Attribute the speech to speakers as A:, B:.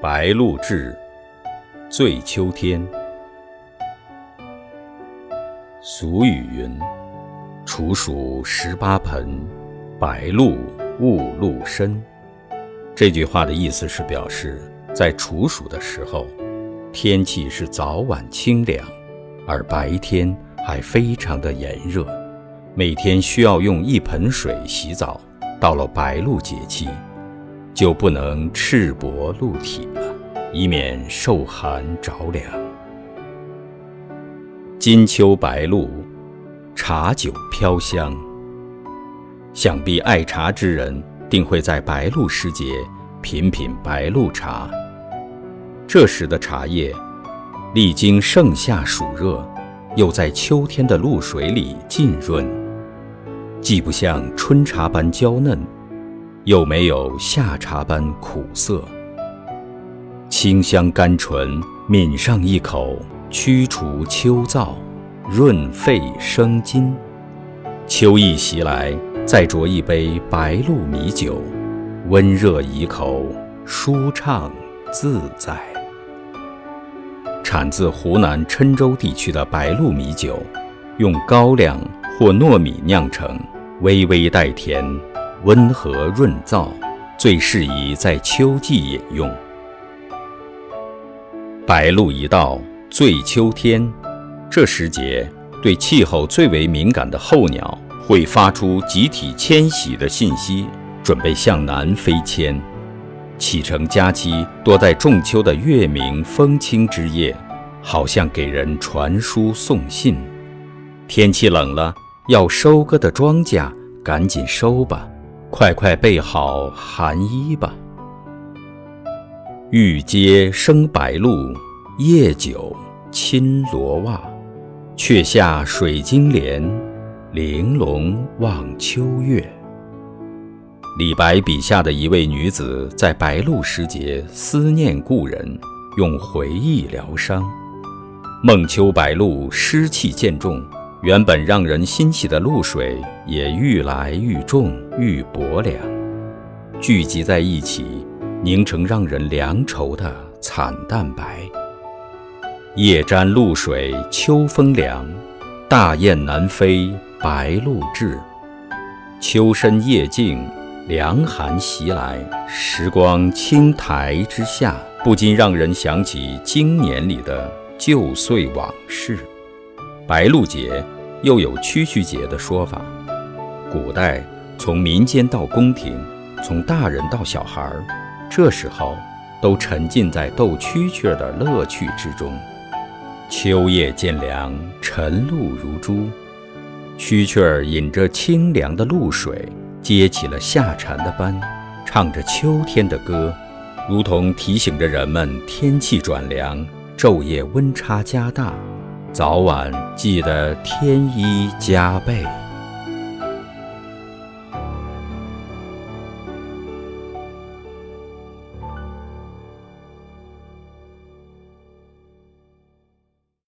A: 白露至，醉秋天。俗语云：“处暑十八盆，白露勿露身。”这句话的意思是表示，在处暑的时候，天气是早晚清凉，而白天还非常的炎热，每天需要用一盆水洗澡。到了白露节气。就不能赤膊露体了，以免受寒着凉。金秋白露，茶酒飘香。想必爱茶之人定会在白露时节品品白露茶。这时的茶叶，历经盛夏暑热，又在秋天的露水里浸润，既不像春茶般娇嫩。又没有夏茶般苦涩，清香甘醇，抿上一口，驱除秋燥，润肺生津。秋意袭来，再酌一杯白露米酒，温热宜口，舒畅自在。产自湖南郴州地区的白露米酒，用高粱或糯米酿成，微微带甜。温和润燥，最适宜在秋季饮用。白露一到，醉秋天，这时节对气候最为敏感的候鸟会发出集体迁徙的信息，准备向南飞迁。启程佳期多在仲秋的月明风清之夜，好像给人传书送信。天气冷了，要收割的庄稼赶紧收吧。快快备好寒衣吧！玉阶生白露，夜久侵罗袜。却下水晶帘，玲珑望秋月。李白笔下的一位女子，在白露时节思念故人，用回忆疗伤。孟秋白露，湿气渐重。原本让人欣喜的露水，也愈来愈重、愈薄凉，聚集在一起，凝成让人凉愁的惨淡白。夜沾露水秋风凉，大雁南飞白露至。秋深夜静，凉寒袭来，时光青苔之下，不禁让人想起经年里的旧岁往事。白露节又有蛐蛐节的说法。古代从民间到宫廷，从大人到小孩儿，这时候都沉浸在斗蛐蛐的乐趣之中。秋夜渐凉，晨露如珠，蛐蛐儿饮着清凉的露水，接起了夏蝉的班，唱着秋天的歌，如同提醒着人们天气转凉，昼夜温差加大。早晚记得添衣加被。